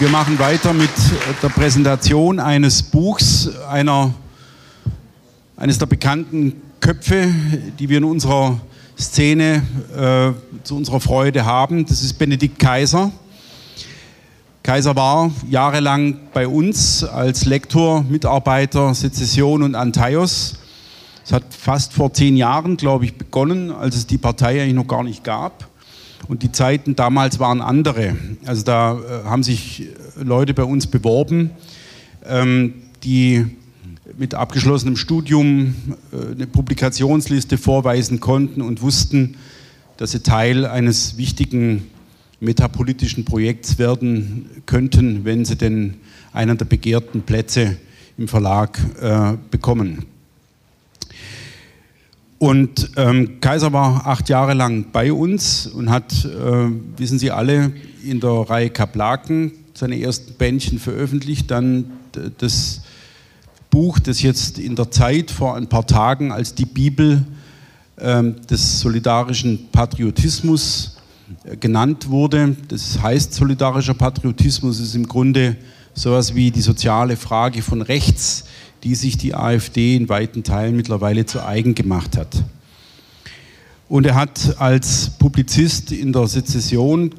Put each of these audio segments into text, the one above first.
Wir machen weiter mit der Präsentation eines Buchs, einer, eines der bekannten Köpfe, die wir in unserer Szene äh, zu unserer Freude haben. Das ist Benedikt Kaiser. Kaiser war jahrelang bei uns als Lektor, Mitarbeiter Sezession und Antaios. Es hat fast vor zehn Jahren, glaube ich, begonnen, als es die Partei eigentlich noch gar nicht gab. Und die Zeiten damals waren andere. Also da äh, haben sich Leute bei uns beworben, ähm, die mit abgeschlossenem Studium äh, eine Publikationsliste vorweisen konnten und wussten, dass sie Teil eines wichtigen metapolitischen Projekts werden könnten, wenn sie denn einen der begehrten Plätze im Verlag äh, bekommen. Und ähm, Kaiser war acht Jahre lang bei uns und hat, äh, wissen Sie alle, in der Reihe Kaplaken seine ersten Bändchen veröffentlicht, dann das Buch, das jetzt in der Zeit vor ein paar Tagen als die Bibel äh, des solidarischen Patriotismus äh, genannt wurde. Das heißt, solidarischer Patriotismus ist im Grunde sowas wie die soziale Frage von rechts die sich die AfD in weiten Teilen mittlerweile zu eigen gemacht hat. Und er hat als Publizist in der Sezession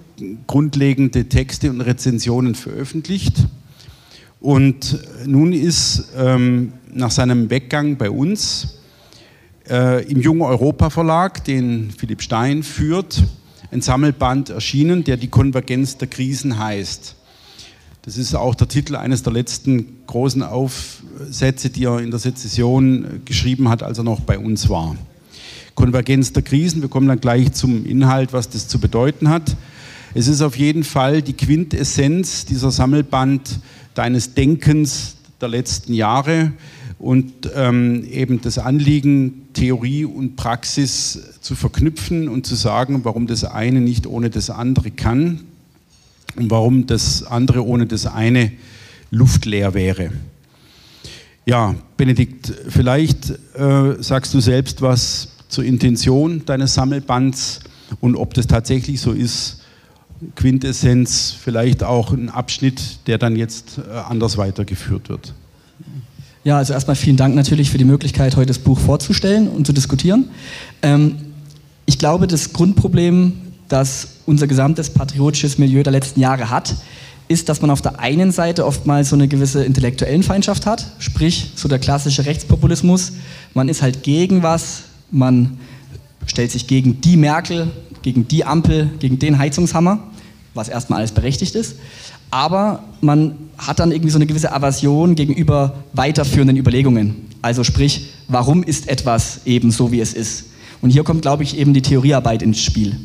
grundlegende Texte und Rezensionen veröffentlicht. Und nun ist ähm, nach seinem Weggang bei uns äh, im Jungen Europa Verlag, den Philipp Stein führt, ein Sammelband erschienen, der die Konvergenz der Krisen heißt. Das ist auch der Titel eines der letzten großen Aufsätze, die er in der Sezession geschrieben hat, als er noch bei uns war. Konvergenz der Krisen, wir kommen dann gleich zum Inhalt, was das zu bedeuten hat. Es ist auf jeden Fall die Quintessenz dieser Sammelband deines Denkens der letzten Jahre und ähm, eben das Anliegen, Theorie und Praxis zu verknüpfen und zu sagen, warum das eine nicht ohne das andere kann und warum das andere ohne das eine luftleer wäre. Ja, Benedikt, vielleicht äh, sagst du selbst was zur Intention deines Sammelbands und ob das tatsächlich so ist. Quintessenz, vielleicht auch ein Abschnitt, der dann jetzt äh, anders weitergeführt wird. Ja, also erstmal vielen Dank natürlich für die Möglichkeit, heute das Buch vorzustellen und zu diskutieren. Ähm, ich glaube, das Grundproblem das unser gesamtes patriotisches Milieu der letzten Jahre hat, ist, dass man auf der einen Seite oftmals so eine gewisse intellektuellen Feindschaft hat, sprich so der klassische Rechtspopulismus. Man ist halt gegen was, man stellt sich gegen die Merkel, gegen die Ampel, gegen den Heizungshammer, was erstmal alles berechtigt ist. Aber man hat dann irgendwie so eine gewisse Aversion gegenüber weiterführenden Überlegungen. Also sprich, warum ist etwas eben so, wie es ist? Und hier kommt, glaube ich, eben die Theoriearbeit ins Spiel.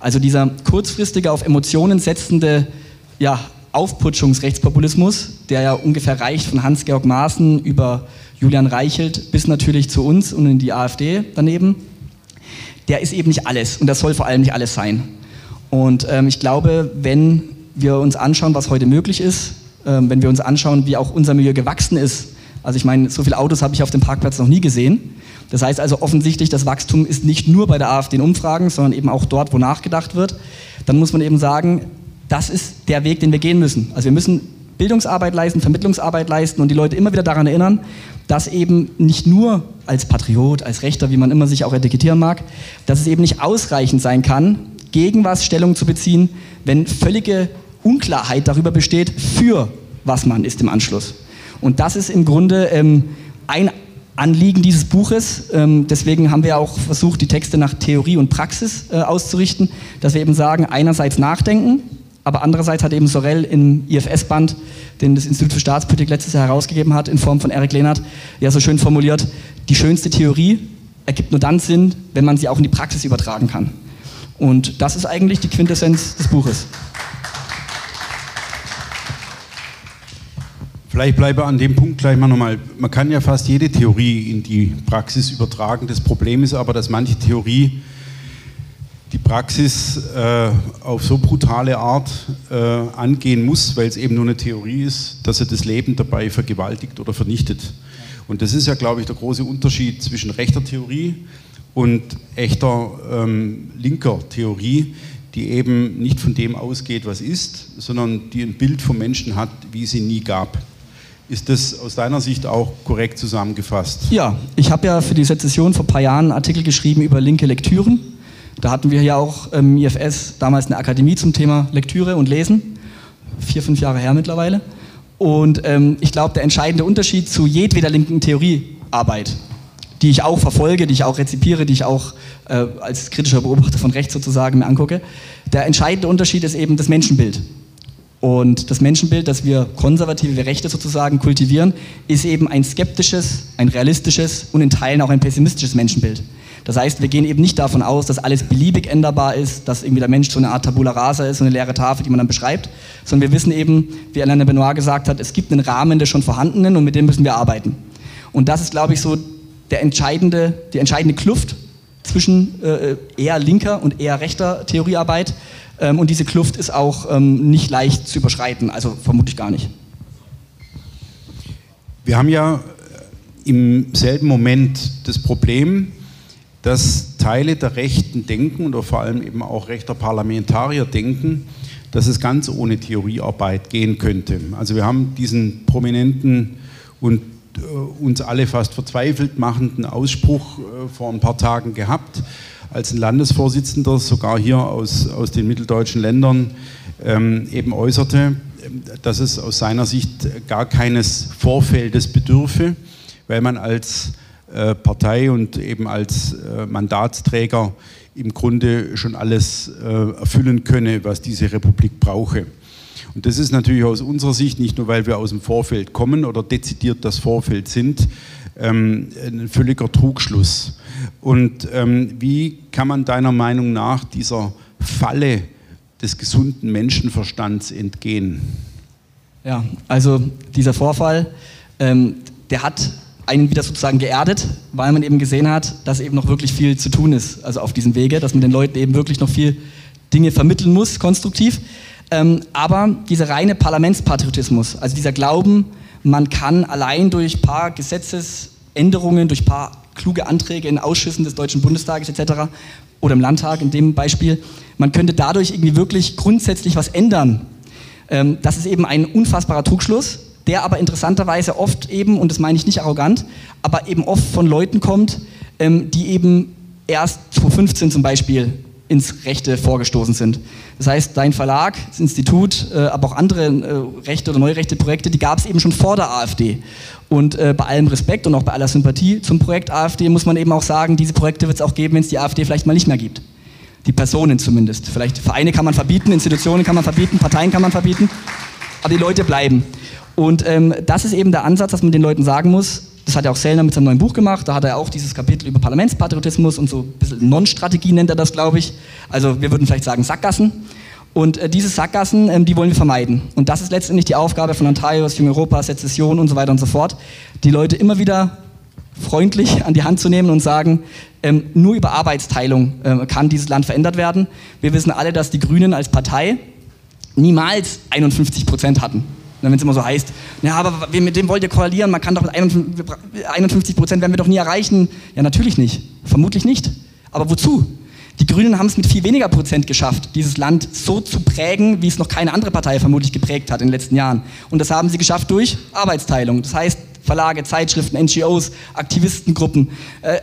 Also dieser kurzfristige, auf Emotionen setzende ja, Aufputschungsrechtspopulismus, der ja ungefähr reicht von Hans-Georg Maaßen über Julian Reichelt bis natürlich zu uns und in die AfD daneben, der ist eben nicht alles und das soll vor allem nicht alles sein. Und ähm, ich glaube, wenn wir uns anschauen, was heute möglich ist, ähm, wenn wir uns anschauen, wie auch unser Milieu gewachsen ist, also ich meine, so viele Autos habe ich auf dem Parkplatz noch nie gesehen, das heißt also offensichtlich, das Wachstum ist nicht nur bei der AfD in Umfragen, sondern eben auch dort, wo nachgedacht wird. Dann muss man eben sagen, das ist der Weg, den wir gehen müssen. Also wir müssen Bildungsarbeit leisten, Vermittlungsarbeit leisten und die Leute immer wieder daran erinnern, dass eben nicht nur als Patriot, als Rechter, wie man immer sich auch etikettieren mag, dass es eben nicht ausreichend sein kann, gegen was Stellung zu beziehen, wenn völlige Unklarheit darüber besteht, für was man ist im Anschluss. Und das ist im Grunde ähm, ein Anliegen dieses Buches. Ähm, deswegen haben wir auch versucht, die Texte nach Theorie und Praxis äh, auszurichten, dass wir eben sagen, einerseits nachdenken, aber andererseits hat eben Sorel im IFS-Band, den das Institut für Staatspolitik letztes Jahr herausgegeben hat, in Form von Eric Lehnert, ja so schön formuliert, die schönste Theorie ergibt nur dann Sinn, wenn man sie auch in die Praxis übertragen kann. Und das ist eigentlich die Quintessenz des Buches. Vielleicht bleibe an dem Punkt gleich mal nochmal. Man kann ja fast jede Theorie in die Praxis übertragen. Das Problem ist aber, dass manche Theorie die Praxis äh, auf so brutale Art äh, angehen muss, weil es eben nur eine Theorie ist, dass er das Leben dabei vergewaltigt oder vernichtet. Und das ist ja, glaube ich, der große Unterschied zwischen rechter Theorie und echter ähm, linker Theorie, die eben nicht von dem ausgeht, was ist, sondern die ein Bild vom Menschen hat, wie es ihn nie gab. Ist das aus deiner Sicht auch korrekt zusammengefasst? Ja, ich habe ja für die Sezession vor ein paar Jahren einen Artikel geschrieben über linke Lektüren. Da hatten wir ja auch im IFS damals eine Akademie zum Thema Lektüre und Lesen. Vier, fünf Jahre her mittlerweile. Und ähm, ich glaube, der entscheidende Unterschied zu jedweder linken Theoriearbeit, die ich auch verfolge, die ich auch rezipiere, die ich auch äh, als kritischer Beobachter von rechts sozusagen mir angucke, der entscheidende Unterschied ist eben das Menschenbild. Und das Menschenbild, das wir konservative, Rechte sozusagen kultivieren, ist eben ein skeptisches, ein realistisches und in Teilen auch ein pessimistisches Menschenbild. Das heißt, wir gehen eben nicht davon aus, dass alles beliebig änderbar ist, dass irgendwie der Mensch so eine Art Tabula rasa ist, so eine leere Tafel, die man dann beschreibt, sondern wir wissen eben, wie Alain Benoit gesagt hat, es gibt einen Rahmen des schon Vorhandenen und mit dem müssen wir arbeiten. Und das ist, glaube ich, so der entscheidende, die entscheidende Kluft zwischen äh, eher linker und eher rechter Theoriearbeit. Ähm, und diese Kluft ist auch ähm, nicht leicht zu überschreiten, also vermutlich gar nicht. Wir haben ja im selben Moment das Problem, dass Teile der Rechten denken oder vor allem eben auch rechter Parlamentarier denken, dass es ganz ohne Theoriearbeit gehen könnte. Also wir haben diesen prominenten und äh, uns alle fast verzweifelt machenden Ausspruch äh, vor ein paar Tagen gehabt, als ein Landesvorsitzender sogar hier aus, aus den mitteldeutschen Ländern ähm, eben äußerte, dass es aus seiner Sicht gar keines Vorfeldes bedürfe, weil man als äh, Partei und eben als äh, Mandatsträger im Grunde schon alles äh, erfüllen könne, was diese Republik brauche. Und das ist natürlich aus unserer Sicht, nicht nur weil wir aus dem Vorfeld kommen oder dezidiert das Vorfeld sind, ähm, ein völliger Trugschluss. Und ähm, wie kann man deiner Meinung nach dieser Falle des gesunden Menschenverstands entgehen? Ja, also dieser Vorfall, ähm, der hat einen wieder sozusagen geerdet, weil man eben gesehen hat, dass eben noch wirklich viel zu tun ist, also auf diesem Wege, dass man den Leuten eben wirklich noch viel Dinge vermitteln muss, konstruktiv. Ähm, aber dieser reine Parlamentspatriotismus, also dieser Glauben, man kann allein durch ein paar Gesetzesänderungen, durch ein paar kluge Anträge in Ausschüssen des Deutschen Bundestages etc. oder im Landtag in dem Beispiel, man könnte dadurch irgendwie wirklich grundsätzlich was ändern. Ähm, das ist eben ein unfassbarer Trugschluss der aber interessanterweise oft eben, und das meine ich nicht arrogant, aber eben oft von Leuten kommt, ähm, die eben erst 2015 zum Beispiel ins Rechte vorgestoßen sind. Das heißt, dein Verlag, das Institut, äh, aber auch andere äh, Rechte oder neurechte Projekte, die gab es eben schon vor der AfD. Und äh, bei allem Respekt und auch bei aller Sympathie zum Projekt AfD muss man eben auch sagen, diese Projekte wird es auch geben, wenn es die AfD vielleicht mal nicht mehr gibt. Die Personen zumindest. Vielleicht Vereine kann man verbieten, Institutionen kann man verbieten, Parteien kann man verbieten, aber die Leute bleiben. Und ähm, das ist eben der Ansatz, dass man den Leuten sagen muss, das hat ja auch Sellner mit seinem neuen Buch gemacht, da hat er auch dieses Kapitel über Parlamentspatriotismus und so ein bisschen Non-Strategie nennt er das, glaube ich. Also wir würden vielleicht sagen Sackgassen. Und äh, diese Sackgassen, ähm, die wollen wir vermeiden. Und das ist letztendlich die Aufgabe von Antaios, Jung Europa, Sezession und so weiter und so fort, die Leute immer wieder freundlich an die Hand zu nehmen und sagen, ähm, nur über Arbeitsteilung äh, kann dieses Land verändert werden. Wir wissen alle, dass die Grünen als Partei niemals 51 Prozent hatten wenn es immer so heißt, ja, aber mit dem wollt ihr koalieren, man kann doch mit 51 Prozent werden wir doch nie erreichen. Ja, natürlich nicht. Vermutlich nicht. Aber wozu? Die Grünen haben es mit viel weniger Prozent geschafft, dieses Land so zu prägen, wie es noch keine andere Partei vermutlich geprägt hat in den letzten Jahren. Und das haben sie geschafft durch Arbeitsteilung. Das heißt, Verlage, Zeitschriften, NGOs, Aktivistengruppen. Äh,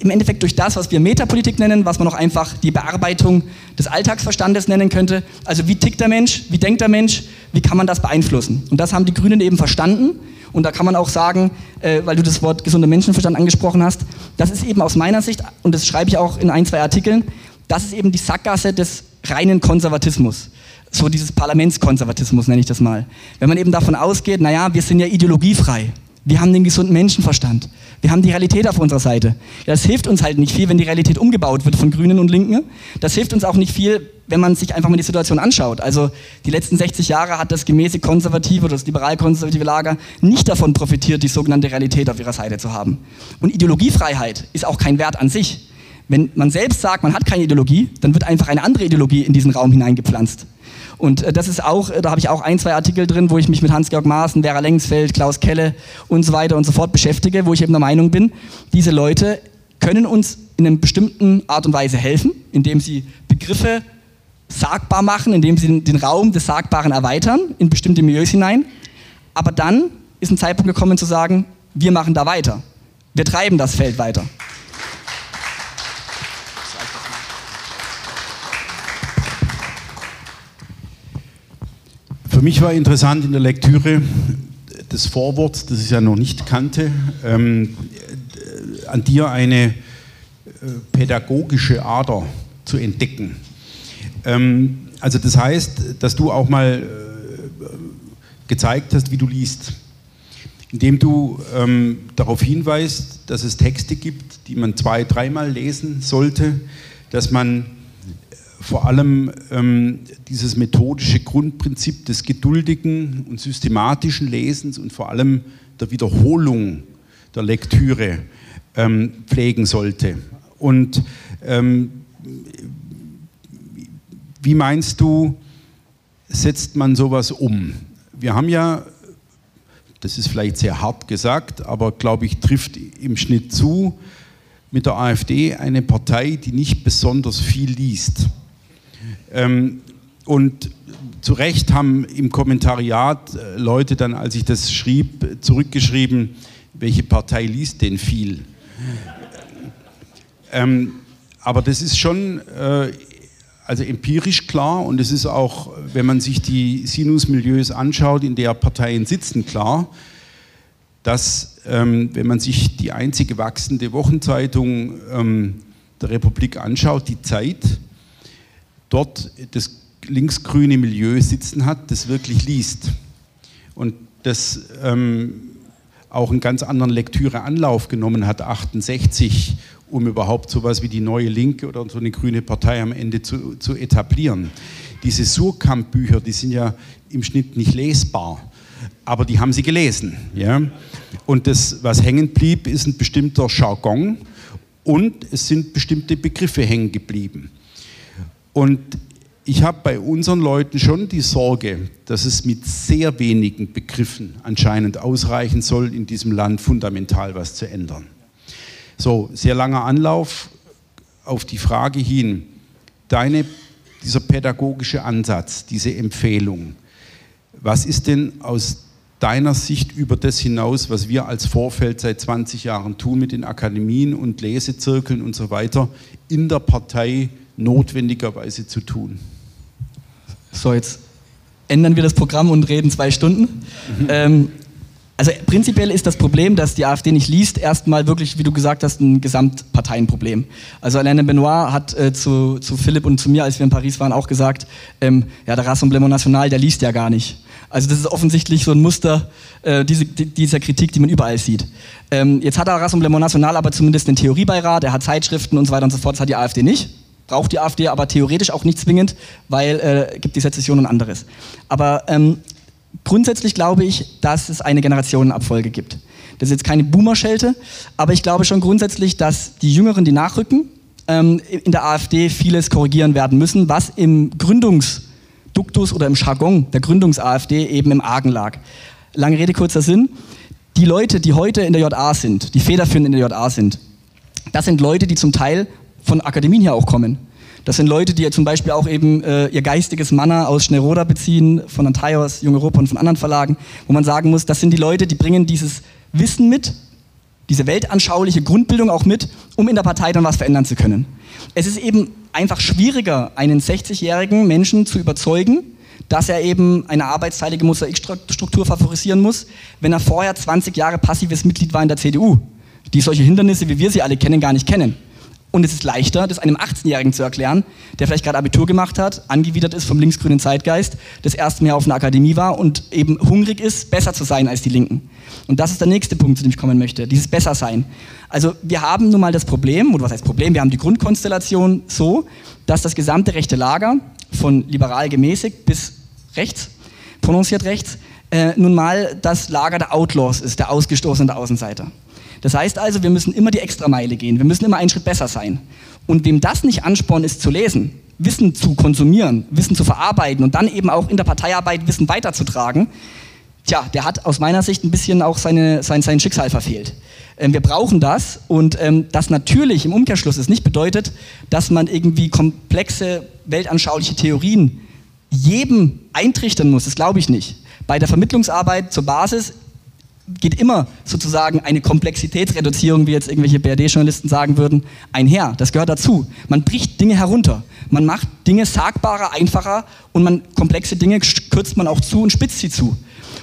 Im Endeffekt durch das, was wir Metapolitik nennen, was man auch einfach die Bearbeitung des Alltagsverstandes nennen könnte. Also wie tickt der Mensch, wie denkt der Mensch, wie kann man das beeinflussen? Und das haben die Grünen eben verstanden. Und da kann man auch sagen, äh, weil du das Wort gesunder Menschenverstand angesprochen hast, das ist eben aus meiner Sicht, und das schreibe ich auch in ein, zwei Artikeln, das ist eben die Sackgasse des reinen Konservatismus so dieses Parlamentskonservatismus nenne ich das mal. Wenn man eben davon ausgeht, naja, wir sind ja ideologiefrei. Wir haben den gesunden Menschenverstand. Wir haben die Realität auf unserer Seite. Das hilft uns halt nicht viel, wenn die Realität umgebaut wird von Grünen und Linken. Das hilft uns auch nicht viel, wenn man sich einfach mal die Situation anschaut. Also die letzten 60 Jahre hat das gemäßig konservative oder das liberal-konservative Lager nicht davon profitiert, die sogenannte Realität auf ihrer Seite zu haben. Und Ideologiefreiheit ist auch kein Wert an sich. Wenn man selbst sagt, man hat keine Ideologie, dann wird einfach eine andere Ideologie in diesen Raum hineingepflanzt. Und äh, das ist auch, äh, da habe ich auch ein, zwei Artikel drin, wo ich mich mit Hans-Georg Maaßen, Vera Lengsfeld, Klaus Kelle und so weiter und so fort beschäftige, wo ich eben der Meinung bin, diese Leute können uns in einer bestimmten Art und Weise helfen, indem sie Begriffe sagbar machen, indem sie den Raum des Sagbaren erweitern in bestimmte Milieus hinein. Aber dann ist ein Zeitpunkt gekommen zu sagen, wir machen da weiter. Wir treiben das Feld weiter. Für mich war interessant in der Lektüre des Vorworts, das ich ja noch nicht kannte, ähm, an dir eine äh, pädagogische Ader zu entdecken. Ähm, also das heißt, dass du auch mal äh, gezeigt hast, wie du liest. Indem du ähm, darauf hinweist, dass es Texte gibt, die man zwei, dreimal lesen sollte, dass man vor allem ähm, dieses methodische Grundprinzip des geduldigen und systematischen Lesens und vor allem der Wiederholung der Lektüre ähm, pflegen sollte. Und ähm, wie meinst du, setzt man sowas um? Wir haben ja, das ist vielleicht sehr hart gesagt, aber glaube ich, trifft im Schnitt zu, mit der AfD eine Partei, die nicht besonders viel liest. Ähm, und zu Recht haben im Kommentariat äh, Leute dann, als ich das schrieb, zurückgeschrieben, welche Partei liest denn viel? Ähm, aber das ist schon äh, also empirisch klar und es ist auch, wenn man sich die Sinusmilieus anschaut, in der Parteien sitzen, klar, dass ähm, wenn man sich die einzige wachsende Wochenzeitung ähm, der Republik anschaut, die Zeit, dort das linksgrüne Milieu sitzen hat, das wirklich liest und das ähm, auch einen ganz anderen Lektüreanlauf genommen hat, 68, um überhaupt so etwas wie die neue Linke oder so eine grüne Partei am Ende zu, zu etablieren. Diese Surkamp-Bücher, die sind ja im Schnitt nicht lesbar, aber die haben sie gelesen. Ja? Und das, was hängen blieb, ist ein bestimmter Jargon und es sind bestimmte Begriffe hängen geblieben. Und ich habe bei unseren Leuten schon die Sorge, dass es mit sehr wenigen Begriffen anscheinend ausreichen soll, in diesem Land fundamental was zu ändern. So, sehr langer Anlauf auf die Frage hin, deine, dieser pädagogische Ansatz, diese Empfehlung, was ist denn aus deiner Sicht über das hinaus, was wir als Vorfeld seit 20 Jahren tun mit den Akademien und Lesezirkeln und so weiter, in der Partei notwendigerweise zu tun. So, jetzt ändern wir das Programm und reden zwei Stunden. Mhm. Ähm, also prinzipiell ist das Problem, dass die AfD nicht liest, erstmal wirklich, wie du gesagt hast, ein Gesamtparteienproblem. Also Alain Benoit hat äh, zu, zu Philipp und zu mir, als wir in Paris waren, auch gesagt, ähm, ja, der Rassemblement National, der liest ja gar nicht. Also das ist offensichtlich so ein Muster äh, diese, die, dieser Kritik, die man überall sieht. Ähm, jetzt hat der Rassemblement National aber zumindest den Theoriebeirat, er hat Zeitschriften und so weiter und so fort, das hat die AfD nicht braucht die AfD aber theoretisch auch nicht zwingend, weil äh, gibt die Sezession und anderes. Aber ähm, grundsätzlich glaube ich, dass es eine Generationenabfolge gibt. Das ist jetzt keine Boomer-Schelte, aber ich glaube schon grundsätzlich, dass die Jüngeren, die nachrücken, ähm, in der AfD vieles korrigieren werden müssen, was im Gründungsduktus oder im Jargon der Gründungs-AfD eben im Argen lag. Lange Rede, kurzer Sinn. Die Leute, die heute in der JA sind, die federführend in der JA sind, das sind Leute, die zum Teil von Akademien hier auch kommen. Das sind Leute, die ja zum Beispiel auch eben äh, ihr geistiges Manna aus Schneroda beziehen, von Antaios, Jung Europa und von anderen Verlagen, wo man sagen muss, das sind die Leute, die bringen dieses Wissen mit, diese weltanschauliche Grundbildung auch mit, um in der Partei dann was verändern zu können. Es ist eben einfach schwieriger, einen 60-jährigen Menschen zu überzeugen, dass er eben eine arbeitsteilige Mosaikstruktur favorisieren muss, wenn er vorher 20 Jahre passives Mitglied war in der CDU, die solche Hindernisse, wie wir sie alle kennen, gar nicht kennen. Und es ist leichter, das einem 18-Jährigen zu erklären, der vielleicht gerade Abitur gemacht hat, angewidert ist vom linksgrünen Zeitgeist, das erste Mal auf einer Akademie war und eben hungrig ist, besser zu sein als die Linken. Und das ist der nächste Punkt, zu dem ich kommen möchte, dieses Bessersein. Also wir haben nun mal das Problem, oder was heißt Problem, wir haben die Grundkonstellation so, dass das gesamte rechte Lager von liberal gemäßigt bis rechts, prononciert rechts, äh, nun mal das Lager der Outlaws ist, der Ausgestoßenen Außenseiter. Das heißt also, wir müssen immer die Extrameile gehen. Wir müssen immer einen Schritt besser sein. Und wem das nicht Ansporn ist zu lesen, Wissen zu konsumieren, Wissen zu verarbeiten und dann eben auch in der Parteiarbeit Wissen weiterzutragen, tja, der hat aus meiner Sicht ein bisschen auch seine, sein, sein Schicksal verfehlt. Ähm, wir brauchen das und ähm, das natürlich im Umkehrschluss ist nicht bedeutet, dass man irgendwie komplexe weltanschauliche Theorien jedem eintrichtern muss. Das glaube ich nicht. Bei der Vermittlungsarbeit zur Basis geht immer sozusagen eine Komplexitätsreduzierung, wie jetzt irgendwelche BRD-Journalisten sagen würden, einher. Das gehört dazu. Man bricht Dinge herunter. Man macht Dinge sagbarer, einfacher und man komplexe Dinge kürzt man auch zu und spitzt sie zu.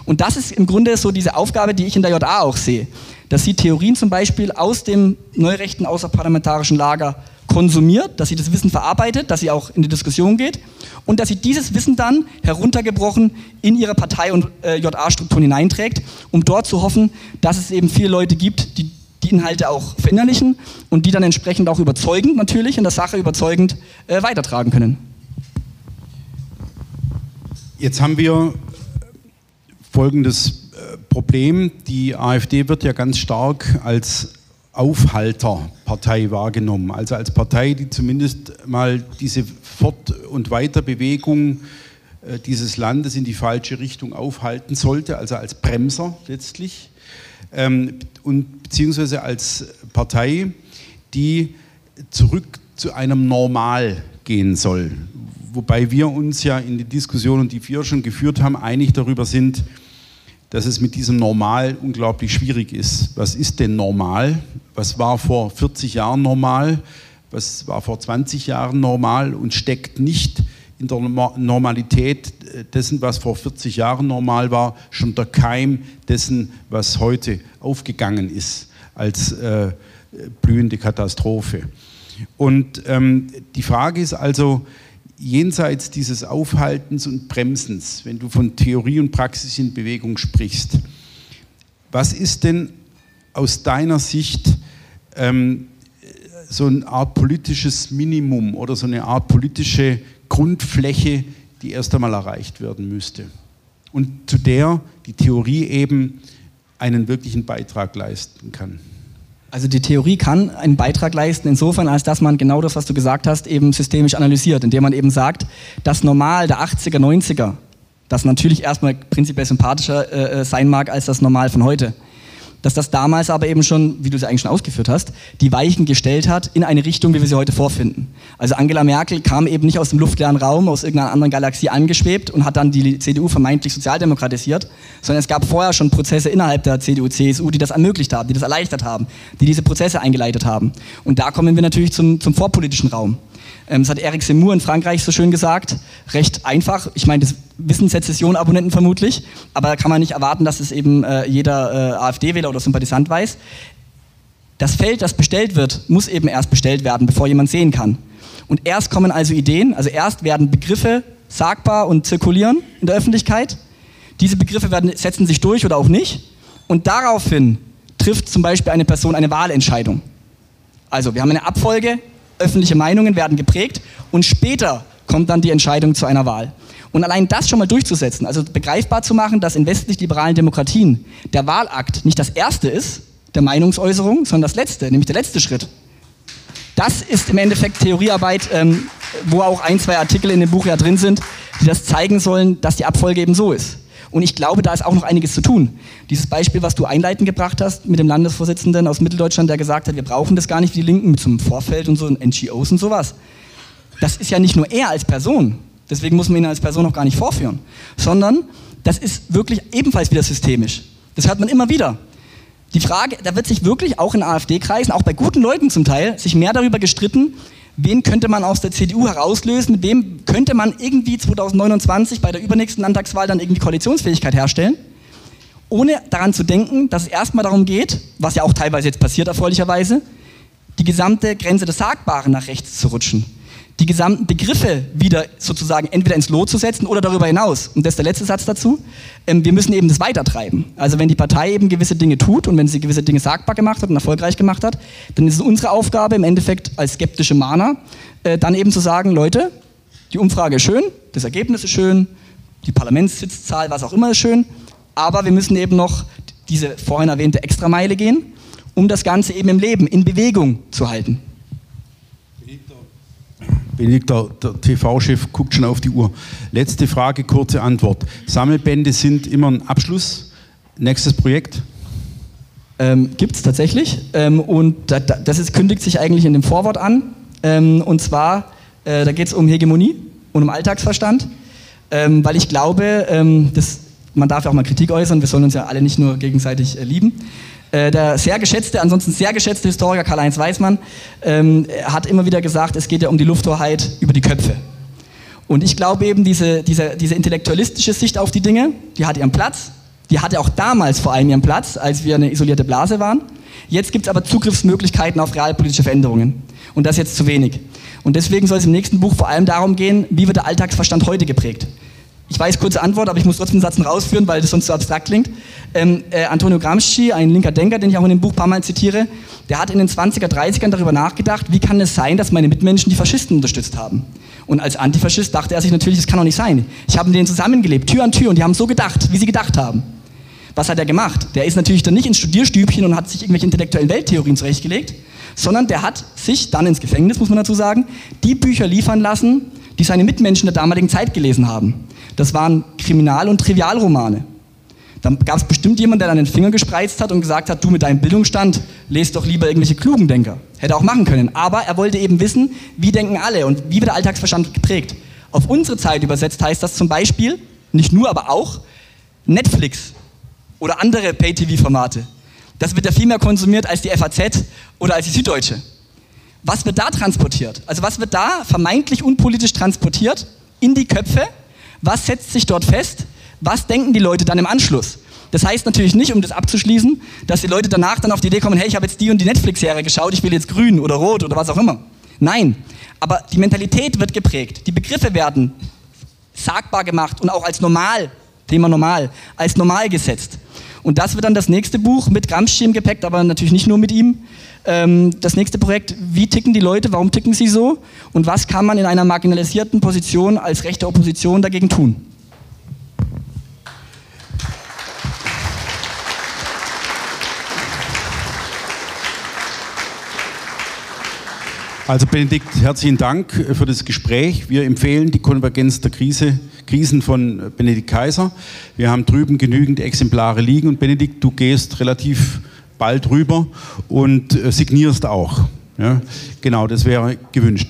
Und das ist im Grunde so diese Aufgabe, die ich in der JA auch sehe. Dass sie Theorien zum Beispiel aus dem neurechten außerparlamentarischen Lager konsumiert, dass sie das Wissen verarbeitet, dass sie auch in die Diskussion geht und dass sie dieses Wissen dann heruntergebrochen in ihre Partei- und äh, JA-Strukturen hineinträgt, um dort zu hoffen, dass es eben viele Leute gibt, die die Inhalte auch verinnerlichen und die dann entsprechend auch überzeugend natürlich in der Sache überzeugend äh, weitertragen können. Jetzt haben wir folgendes Problem. Die AfD wird ja ganz stark als Aufhalterpartei wahrgenommen. Also als Partei, die zumindest mal diese Fort- und Weiterbewegung äh, dieses Landes in die falsche Richtung aufhalten sollte, also als Bremser letztlich. Ähm, und beziehungsweise als Partei, die zurück zu einem Normal gehen soll. Wobei wir uns ja in den Diskussionen, die wir schon geführt haben, einig darüber sind, dass es mit diesem Normal unglaublich schwierig ist. Was ist denn normal? Was war vor 40 Jahren normal? Was war vor 20 Jahren normal und steckt nicht in der Normalität dessen, was vor 40 Jahren normal war, schon der Keim dessen, was heute aufgegangen ist als äh, blühende Katastrophe. Und ähm, die Frage ist also, jenseits dieses Aufhaltens und Bremsens, wenn du von Theorie und Praxis in Bewegung sprichst, was ist denn aus deiner Sicht ähm, so eine Art politisches Minimum oder so eine Art politische Grundfläche, die erst einmal erreicht werden müsste und zu der die Theorie eben einen wirklichen Beitrag leisten kann? Also die Theorie kann einen Beitrag leisten, insofern, als dass man genau das, was du gesagt hast, eben systemisch analysiert, indem man eben sagt, das Normal der 80er, 90er, das natürlich erstmal prinzipiell sympathischer äh, äh sein mag als das Normal von heute dass das damals aber eben schon, wie du es eigentlich schon ausgeführt hast, die Weichen gestellt hat in eine Richtung, wie wir sie heute vorfinden. Also Angela Merkel kam eben nicht aus dem luftleeren Raum, aus irgendeiner anderen Galaxie angeschwebt und hat dann die CDU vermeintlich sozialdemokratisiert, sondern es gab vorher schon Prozesse innerhalb der CDU, CSU, die das ermöglicht haben, die das erleichtert haben, die diese Prozesse eingeleitet haben. Und da kommen wir natürlich zum, zum vorpolitischen Raum. Ähm, das hat Eric Seymour in Frankreich so schön gesagt. Recht einfach. Ich meine, das wissen Sezession-Abonnenten vermutlich, aber da kann man nicht erwarten, dass es eben äh, jeder äh, AfD-Wähler oder Sympathisant weiß. Das Feld, das bestellt wird, muss eben erst bestellt werden, bevor jemand sehen kann. Und erst kommen also Ideen, also erst werden Begriffe sagbar und zirkulieren in der Öffentlichkeit. Diese Begriffe werden, setzen sich durch oder auch nicht. Und daraufhin trifft zum Beispiel eine Person eine Wahlentscheidung. Also wir haben eine Abfolge öffentliche Meinungen werden geprägt und später kommt dann die Entscheidung zu einer Wahl. Und allein das schon mal durchzusetzen, also begreifbar zu machen, dass in westlich-liberalen Demokratien der Wahlakt nicht das erste ist, der Meinungsäußerung, sondern das letzte, nämlich der letzte Schritt. Das ist im Endeffekt Theoriearbeit, ähm, wo auch ein, zwei Artikel in dem Buch ja drin sind, die das zeigen sollen, dass die Abfolge eben so ist. Und ich glaube, da ist auch noch einiges zu tun. Dieses Beispiel, was du einleitend gebracht hast mit dem Landesvorsitzenden aus Mitteldeutschland, der gesagt hat, wir brauchen das gar nicht wie die Linken mit so einem Vorfeld und so NGOs und sowas. Das ist ja nicht nur er als Person, deswegen muss man ihn als Person auch gar nicht vorführen, sondern das ist wirklich ebenfalls wieder systemisch. Das hört man immer wieder. Die Frage, da wird sich wirklich auch in AfD-Kreisen, auch bei guten Leuten zum Teil, sich mehr darüber gestritten, wen könnte man aus der CDU herauslösen, wem könnte man irgendwie 2029 bei der übernächsten Landtagswahl dann irgendwie Koalitionsfähigkeit herstellen, ohne daran zu denken, dass es erstmal darum geht, was ja auch teilweise jetzt passiert erfreulicherweise, die gesamte Grenze des Sagbaren nach rechts zu rutschen die gesamten Begriffe wieder sozusagen entweder ins Lot zu setzen oder darüber hinaus. Und das ist der letzte Satz dazu. Ähm, wir müssen eben das weitertreiben. Also wenn die Partei eben gewisse Dinge tut und wenn sie gewisse Dinge sagbar gemacht hat und erfolgreich gemacht hat, dann ist es unsere Aufgabe im Endeffekt als skeptische Mahner, äh, dann eben zu sagen, Leute, die Umfrage ist schön, das Ergebnis ist schön, die Parlamentssitzzahl, was auch immer ist schön, aber wir müssen eben noch diese vorhin erwähnte Extrameile gehen, um das Ganze eben im Leben, in Bewegung zu halten. Benedikt, der, der TV-Chef guckt schon auf die Uhr. Letzte Frage, kurze Antwort. Sammelbände sind immer ein Abschluss. Nächstes Projekt? Ähm, Gibt es tatsächlich. Ähm, und da, da, das ist, kündigt sich eigentlich in dem Vorwort an. Ähm, und zwar, äh, da geht es um Hegemonie und um Alltagsverstand. Ähm, weil ich glaube, ähm, das, man darf ja auch mal Kritik äußern, wir sollen uns ja alle nicht nur gegenseitig äh, lieben. Äh, der sehr geschätzte, ansonsten sehr geschätzte Historiker Karl-Heinz Weismann ähm, hat immer wieder gesagt, es geht ja um die Lufthoheit über die Köpfe. Und ich glaube eben, diese, diese, diese intellektualistische Sicht auf die Dinge, die hat ihren Platz. Die hatte auch damals vor allem ihren Platz, als wir eine isolierte Blase waren. Jetzt gibt es aber Zugriffsmöglichkeiten auf realpolitische Veränderungen. Und das jetzt zu wenig. Und deswegen soll es im nächsten Buch vor allem darum gehen, wie wird der Alltagsverstand heute geprägt. Ich weiß, kurze Antwort, aber ich muss trotzdem den Satz noch ausführen, weil das sonst so abstrakt klingt. Ähm, äh, Antonio Gramsci, ein linker Denker, den ich auch in dem Buch ein paar Mal zitiere, der hat in den 20er, 30ern darüber nachgedacht, wie kann es sein, dass meine Mitmenschen die Faschisten unterstützt haben. Und als Antifaschist dachte er sich natürlich, das kann doch nicht sein. Ich habe mit denen zusammengelebt, Tür an Tür, und die haben so gedacht, wie sie gedacht haben. Was hat er gemacht? Der ist natürlich dann nicht ins Studierstübchen und hat sich irgendwelche intellektuellen Welttheorien zurechtgelegt, sondern der hat sich dann ins Gefängnis, muss man dazu sagen, die Bücher liefern lassen, die seine Mitmenschen der damaligen Zeit gelesen haben. Das waren Kriminal- und Trivialromane. Dann gab es bestimmt jemanden, der dann den Finger gespreizt hat und gesagt hat, du mit deinem Bildungsstand, lest doch lieber irgendwelche klugen Denker. Hätte auch machen können. Aber er wollte eben wissen, wie denken alle und wie wird der Alltagsverstand geprägt. Auf unsere Zeit übersetzt heißt das zum Beispiel, nicht nur, aber auch, Netflix oder andere Pay-TV-Formate. Das wird ja viel mehr konsumiert als die FAZ oder als die Süddeutsche. Was wird da transportiert? Also was wird da vermeintlich unpolitisch transportiert in die Köpfe was setzt sich dort fest? Was denken die Leute dann im Anschluss? Das heißt natürlich nicht, um das abzuschließen, dass die Leute danach dann auf die Idee kommen, hey, ich habe jetzt die und die Netflix-Serie geschaut, ich will jetzt grün oder rot oder was auch immer. Nein, aber die Mentalität wird geprägt, die Begriffe werden sagbar gemacht und auch als normal, Thema normal, als normal gesetzt. Und das wird dann das nächste Buch mit Gramsci im Gepäck, aber natürlich nicht nur mit ihm. Ähm, das nächste Projekt, wie ticken die Leute, warum ticken sie so und was kann man in einer marginalisierten Position als rechte Opposition dagegen tun? Also Benedikt, herzlichen Dank für das Gespräch. Wir empfehlen die Konvergenz der Krise, Krisen von Benedikt Kaiser. Wir haben drüben genügend Exemplare liegen und Benedikt, du gehst relativ bald rüber und äh, signierst auch. Ja? Genau, das wäre gewünscht.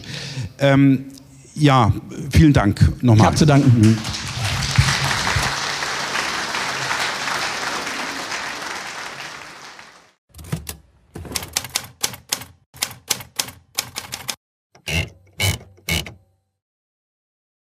Ähm, ja, vielen Dank nochmal. Ich habe zu danken. Mhm.